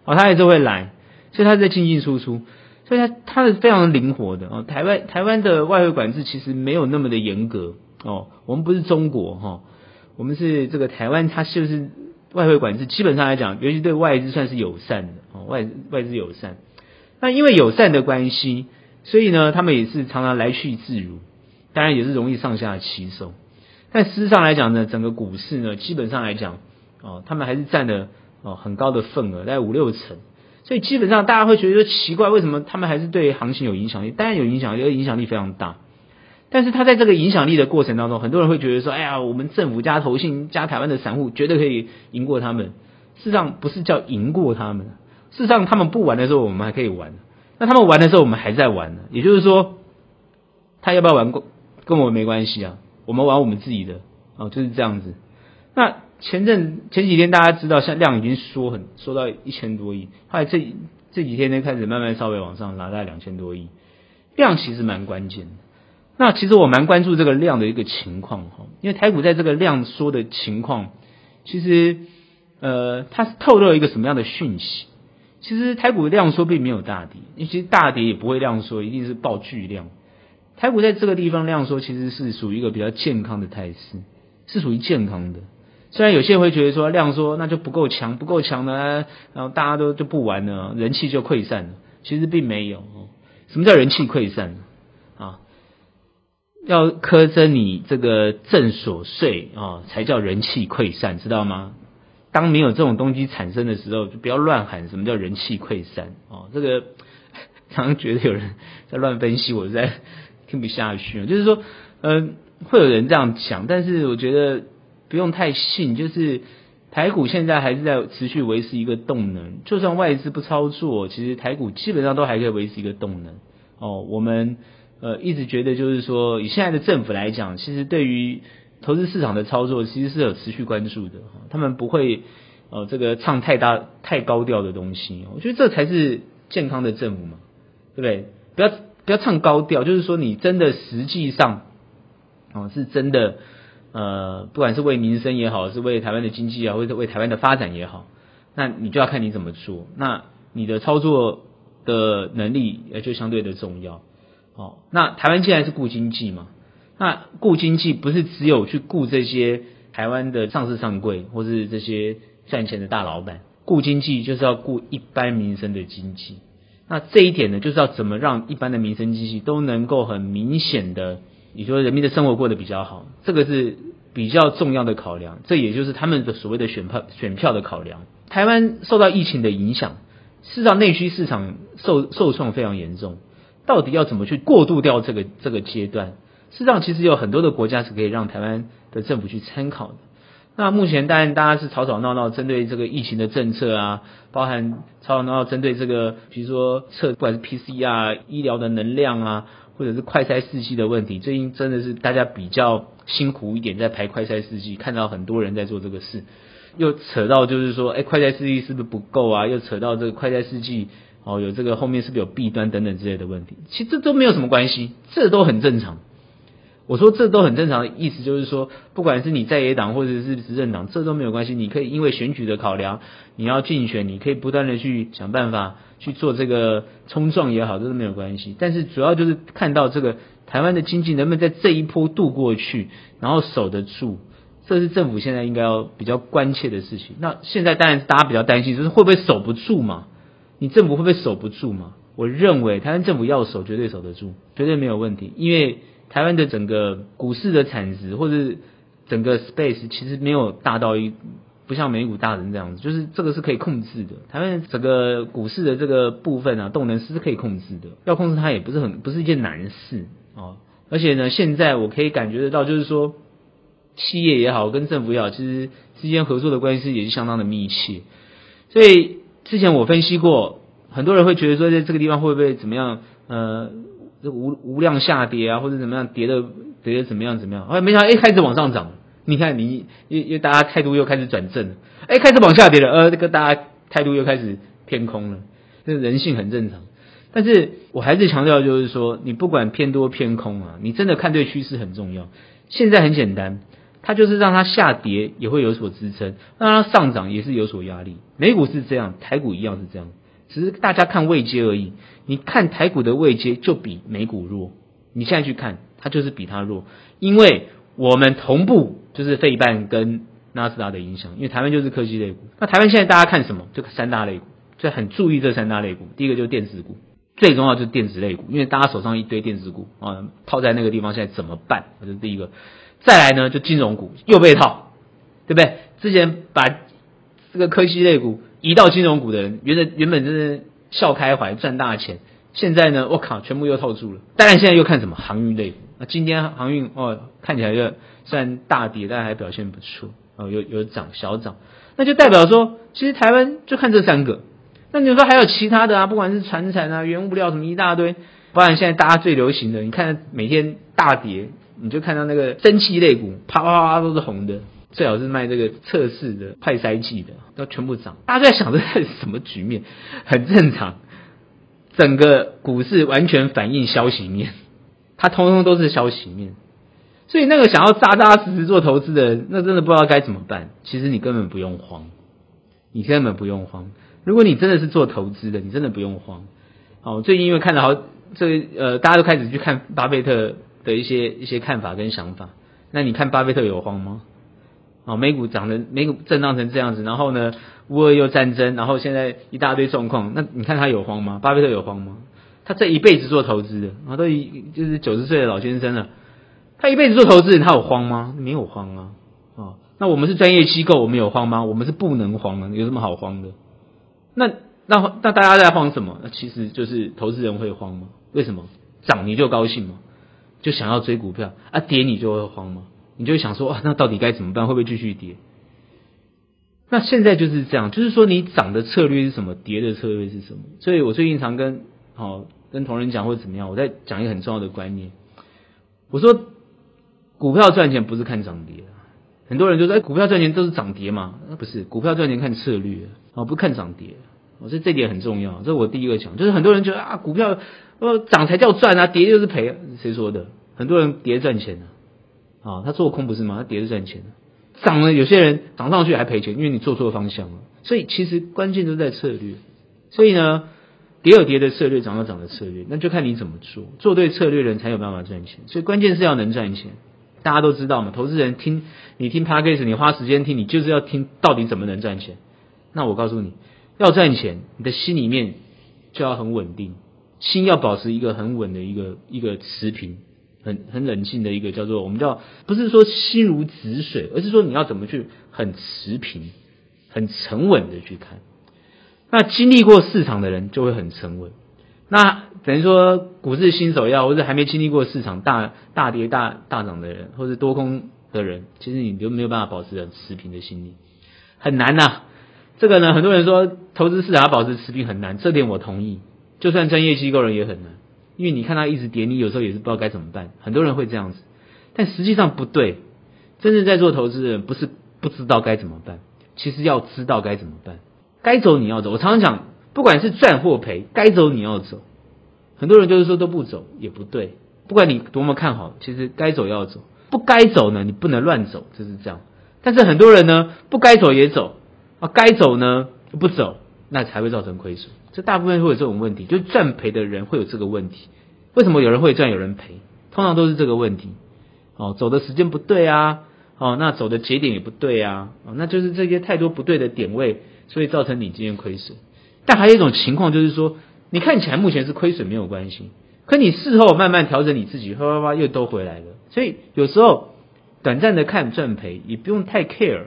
哦，他还是会来，所以他在进进出出，所以他他是非常灵活的哦。台湾台湾的外汇管制其实没有那么的严格哦，我们不是中国哈。哦我们是这个台湾，它是不是外汇管制？基本上来讲，尤其对外资算是友善的哦，外外资友善。那因为友善的关系，所以呢，他们也是常常来去自如，当然也是容易上下其手。但事实上来讲呢，整个股市呢，基本上来讲哦，他们还是占了哦很高的份额，大概五六成。所以基本上大家会觉得奇怪，为什么他们还是对行情有影响力？当然有影响力，而影响力非常大。但是他在这个影响力的过程当中，很多人会觉得说：“哎呀，我们政府加投信加台湾的散户绝对可以赢过他们。”事实上不是叫赢过他们，事实上他们不玩的时候，我们还可以玩。那他们玩的时候，我们还在玩。也就是说，他要不要玩，跟我们没关系啊，我们玩我们自己的哦，就是这样子。那前阵前几天大家知道，像量已经缩很缩到一千多亿，后来这这几天呢开始慢慢稍微往上拉，大概两千多亿，量其实蛮关键的。那其实我蛮关注这个量的一个情况哈，因为台股在这个量缩的情况，其实呃，它是透露一个什么样的讯息？其实台股的量缩并没有大跌，因为其实大跌也不会量缩，一定是爆巨量。台股在这个地方量缩，其实是属于一个比较健康的态势，是属于健康的。虽然有些人会觉得说量缩那就不够强，不够强呢，然后大家都就不玩了，人气就溃散了。其实并没有。什么叫人气溃散？啊要苛征你这个正所税啊，才叫人气溃散，知道吗？当没有这种东西产生的时候，就不要乱喊什么叫人气溃散哦。这个 常常觉得有人在乱分析，我在听不下去。就是说，嗯，会有人这样想，但是我觉得不用太信。就是台股现在还是在持续维持一个动能，就算外资不操作，其实台股基本上都还可以维持一个动能哦。我们。呃，一直觉得就是说，以现在的政府来讲，其实对于投资市场的操作，其实是有持续关注的。他们不会呃这个唱太大太高调的东西。我觉得这才是健康的政府嘛，对不对？不要不要唱高调，就是说你真的实际上哦是真的呃，不管是为民生也好，是为台湾的经济啊，或者为台湾的发展也好，那你就要看你怎么做。那你的操作的能力也就相对的重要。哦，那台湾既然是顾经济嘛，那顾经济不是只有去顾这些台湾的上市上柜或是这些赚钱的大老板，顾经济就是要顾一般民生的经济。那这一点呢，就是要怎么让一般的民生经济都能够很明显的，你说人民的生活过得比较好，这个是比较重要的考量。这也就是他们的所谓的选票选票的考量。台湾受到疫情的影响，事实上内需市场受受创非常严重。到底要怎么去过渡掉这个这个阶段？事实上，其实有很多的国家是可以让台湾的政府去参考的。那目前当然大家是吵吵闹闹，针对这个疫情的政策啊，包含吵吵闹闹针对这个，比如说测不管是 PCR 医疗的能量啊，或者是快筛试剂的问题，最近真的是大家比较辛苦一点，在排快筛试剂，看到很多人在做这个事，又扯到就是说，哎，快筛试剂是不是不够啊？又扯到这个快筛试剂。哦，有这个后面是不是有弊端等等之类的问题？其实这都没有什么关系，这都很正常。我说这都很正常的意思就是说，不管是你在野党或者是执政党，这都没有关系。你可以因为选举的考量，你要竞选，你可以不断的去想办法去做这个冲撞也好，这都没有关系。但是主要就是看到这个台湾的经济能不能在这一波度过去，然后守得住，这是政府现在应该要比较关切的事情。那现在当然是大家比较担心，就是会不会守不住嘛？你政府会不会守不住嘛？我认为台湾政府要守，绝对守得住，绝对没有问题。因为台湾的整个股市的产值或者整个 space 其实没有大到一，不像美股大成这样子，就是这个是可以控制的。台湾整个股市的这个部分啊，动能是可以控制的，要控制它也不是很不是一件难事哦。而且呢，现在我可以感觉得到，就是说企业也好，跟政府也好，其实之间合作的关系也是相当的密切，所以。之前我分析过，很多人会觉得说，在这个地方会不会怎么样？呃，无无量下跌啊，或者怎么样跌的跌的怎么样怎么样？哎没想到，哎，开始往上涨。你看，你因因大家态度又开始转正，哎，开始往下跌了，呃，这个大家态度又开始偏空了。这人性很正常。但是我还是强调，就是说，你不管偏多偏空啊，你真的看对趋势很重要。现在很简单。它就是让它下跌也会有所支撑，让它上涨也是有所压力。美股是这样，台股一样是这样，只是大家看位阶而已。你看台股的位阶就比美股弱，你现在去看它就是比它弱，因为我们同步就是费半跟纳斯达的影响，因为台湾就是科技类股。那台湾现在大家看什么？就三大类股，就很注意这三大类股。第一个就是电子股，最重要就是电子类股，因为大家手上一堆电子股啊，套在那个地方现在怎么办？这是第一个。再来呢，就金融股又被套，对不对？之前把这个科技类股移到金融股的人，原来原本就是笑开怀赚大钱，现在呢，我靠，全部又套住了。当然现在又看什么航运类股，那今天航运哦看起来就虽然大跌，但还表现不错哦，有有涨小涨，那就代表说，其实台湾就看这三个。那你说还有其他的啊？不管是船产啊、原物料什么一大堆，不然现在大家最流行的，你看每天大跌。你就看到那个蒸汽类股，啪啪啪都是红的，最好是卖这个测试的快筛剂的，都全部涨。大家在想这是什么局面？很正常，整个股市完全反映消息面，它通通都是消息面。所以那个想要扎扎实实做投资的人，那真的不知道该怎么办。其实你根本不用慌，你根本不用慌。如果你真的是做投资的，你真的不用慌。哦，最近因为看到好这呃，大家都开始去看巴菲特。的一些一些看法跟想法，那你看巴菲特有慌吗？哦，美股涨成美股震荡成这样子，然后呢，乌俄又战争，然后现在一大堆状况，那你看他有慌吗？巴菲特有慌吗？他这一辈子做投资的，啊，都已就是九十岁的老先生了，他一辈子做投资，他有慌吗？没有慌啊，啊，那我们是专业机构，我们有慌吗？我们是不能慌的，有什么好慌的？那那那大家在慌什么？那其实就是投资人会慌吗？为什么？涨你就高兴吗？就想要追股票啊，跌你就会慌吗？你就想说啊，那到底该怎么办？会不会继续跌？那现在就是这样，就是说你涨的策略是什么，跌的策略是什么？所以我最近常跟好、跟同仁讲或者怎么样，我在讲一个很重要的观念。我说股票赚钱不是看涨跌，很多人就说哎，股票赚钱都是涨跌嘛？那不是，股票赚钱看策略啊，不看涨跌。我说这点很重要，这是我第一个讲，就是很多人觉得啊，股票。呃涨才叫赚啊，跌就是赔。谁说的？很多人跌赚钱呢，啊，他做空不是吗？他跌是赚钱。涨了，有些人涨上去还赔钱，因为你做错方向了。所以其实关键都在策略。所以呢，跌有跌的策略，涨有涨的策略，那就看你怎么做。做对策略人才有办法赚钱。所以关键是要能赚钱。大家都知道嘛，投资人听你听 Podcast，你花时间听，你就是要听到底怎么能赚钱。那我告诉你，要赚钱，你的心里面就要很稳定。心要保持一个很稳的一个一个持平，很很冷静的一个叫做我们叫不是说心如止水，而是说你要怎么去很持平、很沉稳的去看。那经历过市场的人就会很沉稳。那等于说股市新手要或者还没经历过市场大大跌大大涨的人，或者多空的人，其实你就没有办法保持很持平的心理，很难呐、这个呢，很多人说投资市场要保持持平很难，这点我同意。就算专业机构人也很难，因为你看他一直跌，你有时候也是不知道该怎么办。很多人会这样子，但实际上不对。真正在做投资的人不是不知道该怎么办，其实要知道该怎么办。该走你要走。我常常讲，不管是赚或赔，该走你要走。很多人就是说都不走也不对。不管你多么看好，其实该走要走，不该走呢，你不能乱走，就是这样。但是很多人呢，不该走也走啊，该走呢不走，那才会造成亏损。这大部分会有这种问题，就是赚赔的人会有这个问题。为什么有人会赚，有人赔？通常都是这个问题。哦，走的时间不对啊，哦，那走的节点也不对啊，哦，那就是这些太多不对的点位，所以造成你今天亏损。但还有一种情况就是说，你看起来目前是亏损没有关系，可你事后慢慢调整你自己，哗哗哗又都回来了。所以有时候短暂的看赚赔也不用太 care，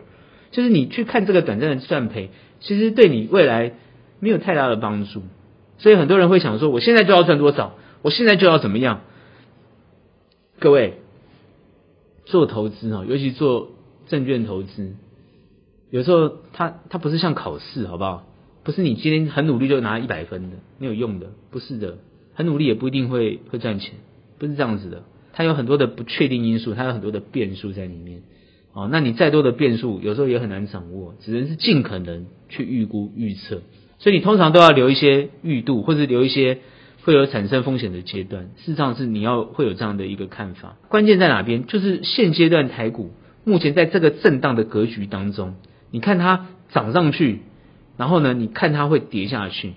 就是你去看这个短暂的赚赔，其实对你未来。没有太大的帮助，所以很多人会想说：我现在就要赚多少？我现在就要怎么样？各位做投资啊，尤其做证券投资，有时候它它不是像考试，好不好？不是你今天很努力就拿一百分的，没有用的，不是的，很努力也不一定会会赚钱，不是这样子的，它有很多的不确定因素，它有很多的变数在里面。哦，那你再多的变数，有时候也很难掌握，只能是尽可能去预估预测。所以你通常都要留一些预度，或者留一些会有产生风险的阶段。事实上是你要会有这样的一个看法。关键在哪边？就是现阶段台股目前在这个震荡的格局当中，你看它涨上去，然后呢，你看它会跌下去，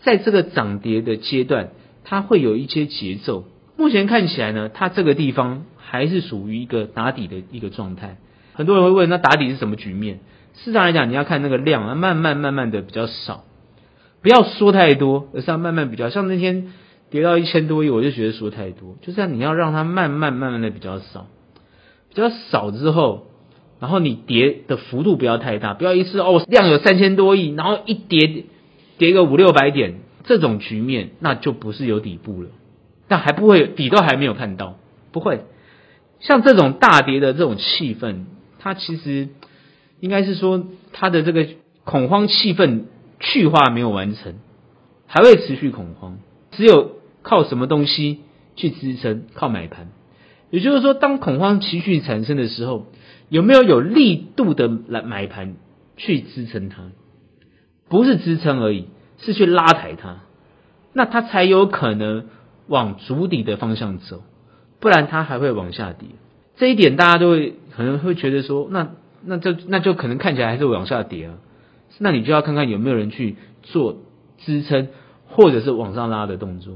在这个涨跌的阶段，它会有一些节奏。目前看起来呢，它这个地方还是属于一个打底的一个状态。很多人会问，那打底是什么局面？事实上来讲，你要看那个量啊，慢慢慢慢的比较少，不要说太多，而是要慢慢比较。像那天跌到一千多亿，我就觉得说太多，就是，你要让它慢慢慢慢的比较少，比较少之后，然后你跌的幅度不要太大，不要一次哦量有三千多亿，然后一跌跌个五六百点，这种局面那就不是有底部了，但还不会底都还没有看到，不会像这种大跌的这种气氛。它其实应该是说，它的这个恐慌气氛去化没有完成，还会持续恐慌。只有靠什么东西去支撑？靠买盘。也就是说，当恐慌持续产生的时候，有没有有力度的来买盘去支撑它？不是支撑而已，是去拉抬它，那它才有可能往足底的方向走，不然它还会往下跌。这一点大家都会可能会觉得说，那那就那就可能看起来还是往下跌啊。那你就要看看有没有人去做支撑或者是往上拉的动作，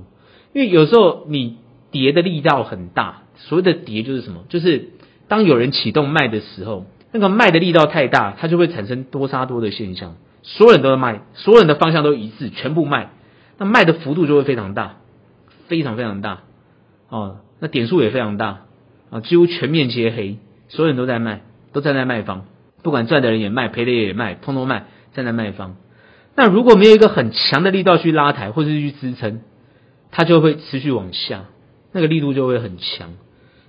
因为有时候你跌的力道很大，所谓的跌就是什么？就是当有人启动卖的时候，那个卖的力道太大，它就会产生多杀多的现象，所有人都在卖，所有人的方向都一致，全部卖，那卖的幅度就会非常大，非常非常大哦，那点数也非常大。啊，几乎全面皆黑，所有人都在卖，都站在卖方，不管赚的人也卖，赔的也卖，通通卖，站在卖方。那如果没有一个很强的力道去拉抬或是去支撑，它就会持续往下，那个力度就会很强。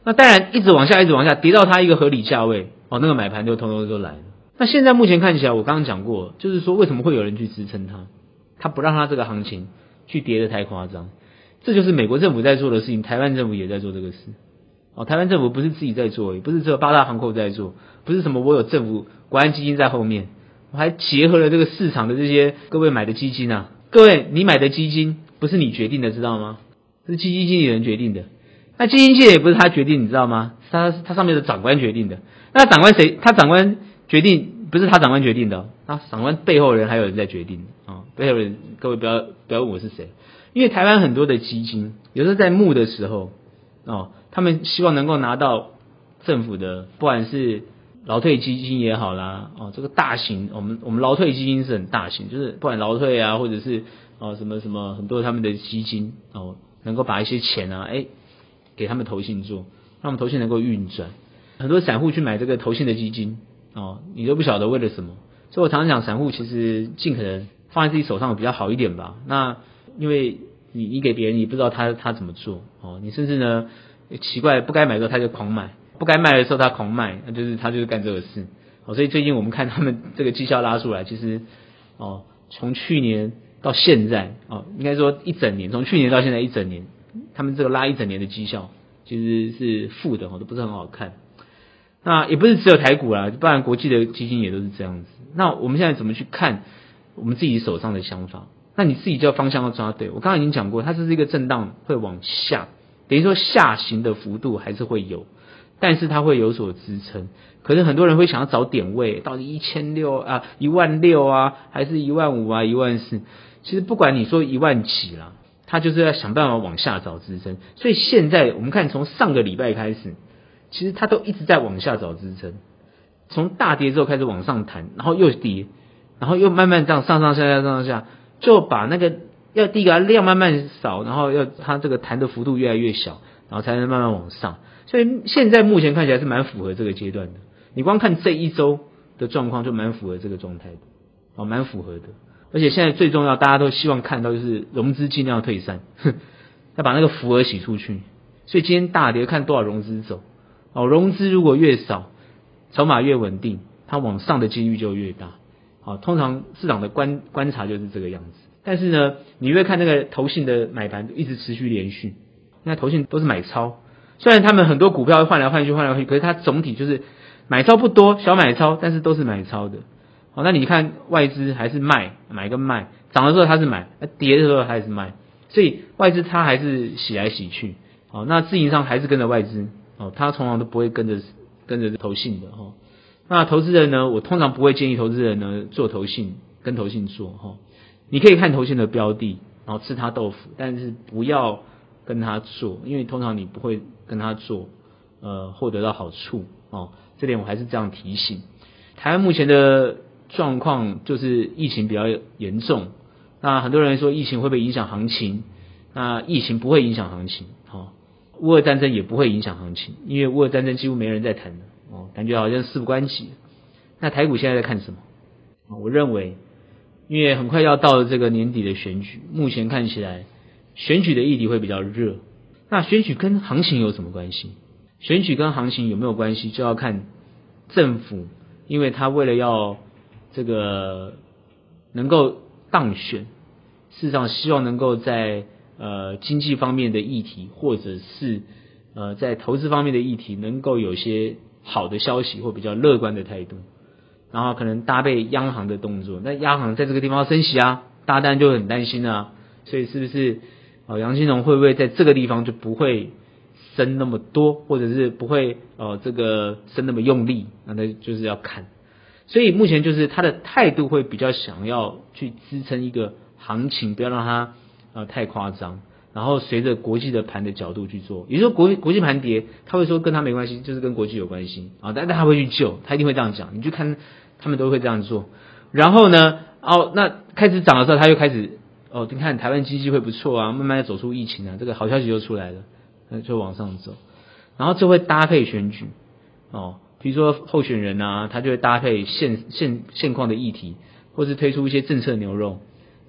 那当然一直往下，一直往下，跌到它一个合理价位，哦，那个买盘就通通都来了。那现在目前看起来，我刚刚讲过，就是说为什么会有人去支撑它，它不让它这个行情去跌得太夸张，这就是美国政府在做的事情，台湾政府也在做这个事。哦，台湾政府不是自己在做，也不是只有八大行库在做，不是什么我有政府国安基金在后面，我还结合了这个市场的这些各位买的基金啊，各位你买的基金不是你决定的，知道吗？是基金经理人决定的，那基金经理也不是他决定，你知道吗？他他上面的长官决定的，那长官谁？他长官决定不是他长官决定的，他长官背后人还有人在决定啊，背后人各位不要不要问我是谁，因为台湾很多的基金有时候在募的时候。哦，他们希望能够拿到政府的，不管是劳退基金也好啦，哦，这个大型，我们我们劳退基金是很大型，就是不管劳退啊，或者是哦什么什么很多他们的基金哦，能够把一些钱啊，哎，给他们投信做，让他们投信能够运转。很多散户去买这个投信的基金哦，你都不晓得为了什么。所以我常常讲，散户其实尽可能放在自己手上比较好一点吧。那因为。你你给别人，你不知道他他怎么做哦。你甚至呢，奇怪，不该买的时候他就狂买，不该卖的时候他狂卖，那就是他就是干这个事。哦，所以最近我们看他们这个绩效拉出来，其实哦，从去年到现在哦，应该说一整年，从去年到现在一整年，他们这个拉一整年的绩效其实是负的哦，都不是很好看。那也不是只有台股啦，不然国际的基金也都是这样子。那我们现在怎么去看我们自己手上的想法？那你自己就要方向要抓对，我刚刚已经讲过，它是这个震荡会往下，等于说下行的幅度还是会有，但是它会有所支撑。可是很多人会想要找点位，到底一千六啊、一万六啊，还是一万五啊、一万四？其实不管你说一万起啦，它就是要想办法往下找支撑。所以现在我们看，从上个礼拜开始，其实它都一直在往下找支撑，从大跌之后开始往上弹，然后又跌，然后又慢慢这样上上下下上上下。就把那个要第一个量慢慢少，然后要它这个弹的幅度越来越小，然后才能慢慢往上。所以现在目前看起来是蛮符合这个阶段的。你光看这一周的状况就蛮符合这个状态的，哦，蛮符合的。而且现在最重要，大家都希望看到就是融资尽量退散，要把那个浮额洗出去。所以今天大跌看多少融资走，哦，融资如果越少，筹码越稳定，它往上的几率就越大。好，通常市场的观观察就是这个样子。但是呢，你会看那个投信的买盘一直持续连续，那投信都是买超，虽然他们很多股票换来换去换来换去，可是它总体就是买超不多，小买超，但是都是买超的。好，那你看外资还是卖，买跟卖，涨的时候它是买，跌的时候它还是卖，所以外资它还是洗来洗去。好，那自营商还是跟着外资，哦，他通常都不会跟着跟着投信的哈。那投资人呢，我通常不会建议投资人呢做投信，跟投信做哈。你可以看投信的标的，然后吃他豆腐，但是不要跟他做，因为通常你不会跟他做，呃，获得到好处哦。这点我还是这样提醒。台湾目前的状况就是疫情比较严重，那很多人说疫情会不会影响行情？那疫情不会影响行情，哦，乌俄战争也不会影响行情，因为乌俄战争几乎没人在谈了，哦，感觉好像事不关己。那台股现在在看什么？我认为。因为很快要到了这个年底的选举，目前看起来选举的议题会比较热。那选举跟行情有什么关系？选举跟行情有没有关系，就要看政府，因为他为了要这个能够当选，事实上希望能够在呃经济方面的议题，或者是呃在投资方面的议题，能够有些好的消息或比较乐观的态度。然后可能搭配央行的动作，那央行在这个地方升息啊，大家当然就很担心啊。所以是不是呃杨金龙会不会在这个地方就不会升那么多，或者是不会呃这个升那么用力？那那就是要看。所以目前就是他的态度会比较想要去支撑一个行情，不要让它呃太夸张。然后随着国际的盘的角度去做，也就是说国国际盘跌，他会说跟他没关系，就是跟国际有关系啊。但但他会去救，他一定会这样讲。你去看他们都会这样做。然后呢，哦，那开始涨的时候，他又开始哦，你看台湾经济会不错啊，慢慢的走出疫情啊，这个好消息就出来了，那就往上走。然后就会搭配选举哦，比如说候选人啊，他就会搭配现现现况的议题，或是推出一些政策牛肉，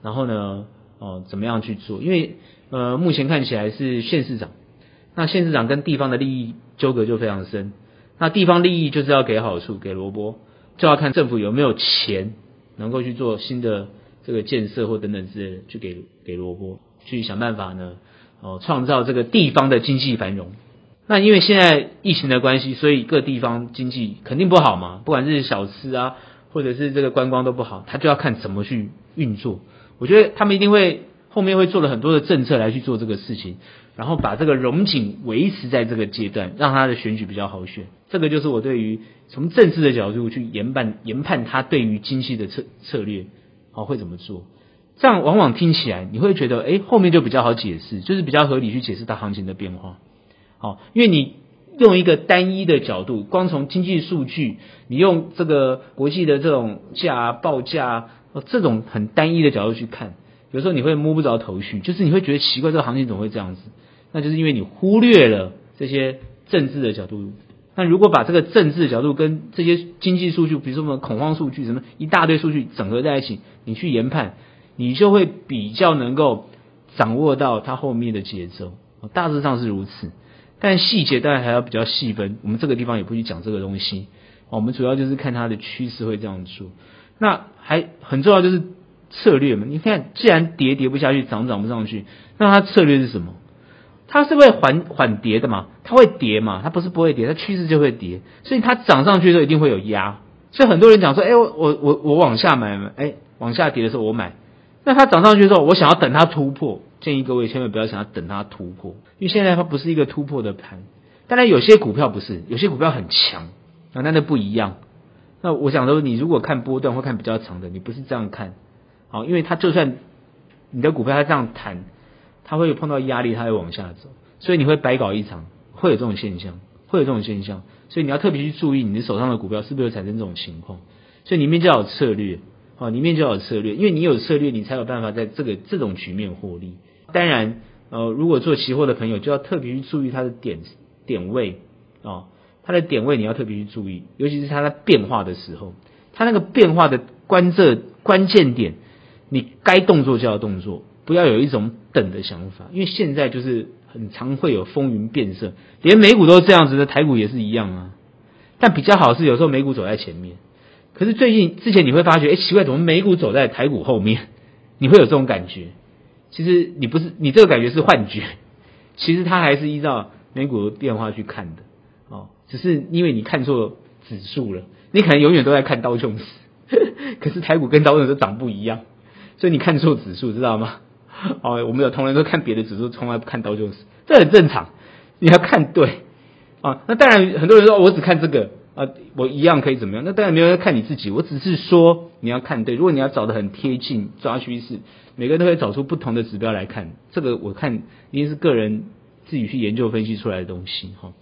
然后呢，哦，怎么样去做？因为呃，目前看起来是县市长，那县市长跟地方的利益纠葛就非常深。那地方利益就是要给好处，给萝卜，就要看政府有没有钱能够去做新的这个建设或等等之类的，去给给萝卜，去想办法呢，哦，创造这个地方的经济繁荣。那因为现在疫情的关系，所以各地方经济肯定不好嘛，不管是小吃啊，或者是这个观光都不好，他就要看怎么去运作。我觉得他们一定会。后面会做了很多的政策来去做这个事情，然后把这个荣景维持在这个阶段，让他的选举比较好选。这个就是我对于从政治的角度去研判研判他对于经济的策策略，好会怎么做。这样往往听起来你会觉得，诶，后面就比较好解释，就是比较合理去解释它行情的变化。好，因为你用一个单一的角度，光从经济数据，你用这个国际的这种价报价，这种很单一的角度去看。有时候你会摸不着头绪，就是你会觉得奇怪，这个行情怎么会这样子？那就是因为你忽略了这些政治的角度。那如果把这个政治角度跟这些经济数据，比如说什么恐慌数据，什么一大堆数据整合在一起，你去研判，你就会比较能够掌握到它后面的节奏。大致上是如此，但细节当然还要比较细分。我们这个地方也不去讲这个东西。我们主要就是看它的趋势会这样做。那还很重要就是。策略嘛，你看，既然跌跌不下去，涨涨不上去，那它策略是什么？它是会缓缓跌的嘛？它会跌嘛？它不是不会跌，它趋势就会跌，所以它涨上去的时候一定会有压。所以很多人讲说，哎，我我我我往下买，哎，往下跌的时候我买。那它涨上去的时候，我想要等它突破，建议各位千万不要想要等它突破，因为现在它不是一个突破的盘。当然有些股票不是，有些股票很强啊，那那不一样。那我想说，你如果看波段或看比较长的，你不是这样看。好，因为它就算你的股票它这样弹，它会碰到压力，它会往下走，所以你会白搞一场，会有这种现象，会有这种现象，所以你要特别去注意你的手上的股票是不是有产生这种情况，所以里面就要有策略，好，里面就要有策略，因为你有策略，你才有办法在这个这种局面获利。当然，呃，如果做期货的朋友就要特别去注意它的点点位啊，它的点位你要特别去注意，尤其是它在变化的时候，它那个变化的关键关键点。你该动作就要动作，不要有一种等的想法，因为现在就是很常会有风云变色，连美股都是这样子的，台股也是一样啊。但比较好是有时候美股走在前面，可是最近之前你会发觉，哎，奇怪，怎么美股走在台股后面？你会有这种感觉？其实你不是，你这个感觉是幻觉。其实它还是依照美股的变化去看的，哦，只是因为你看错指数了，你可能永远都在看道琼斯，可是台股跟道琼斯涨不一样，所以你看错指数，知道吗？哦，我们有同仁都看别的指数，从来不看道琼斯，这很正常，你要看对，啊，那当然很多人说我只看这个。啊，我一样可以怎么样？那当然没有人看你自己，我只是说你要看对。如果你要找得很贴近抓趋势，每个人都会找出不同的指标来看。这个我看一定是个人自己去研究分析出来的东西哈。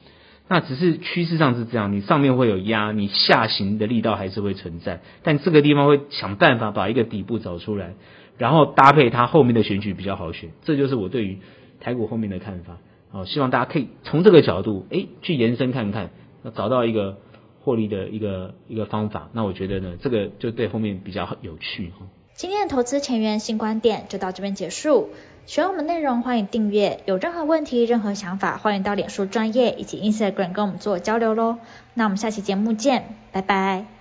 那只是趋势上是这样，你上面会有压，你下行的力道还是会存在，但这个地方会想办法把一个底部找出来，然后搭配它后面的选举比较好选。这就是我对于台股后面的看法。好，希望大家可以从这个角度诶去延伸看看，找到一个。获利的一个一个方法，那我觉得呢，这个就对后面比较有趣哈。今天的投资前沿新观点就到这边结束。喜欢我们内容，欢迎订阅。有任何问题、任何想法，欢迎到脸书专业以及 Instagram 跟我们做交流喽。那我们下期节目见，拜拜。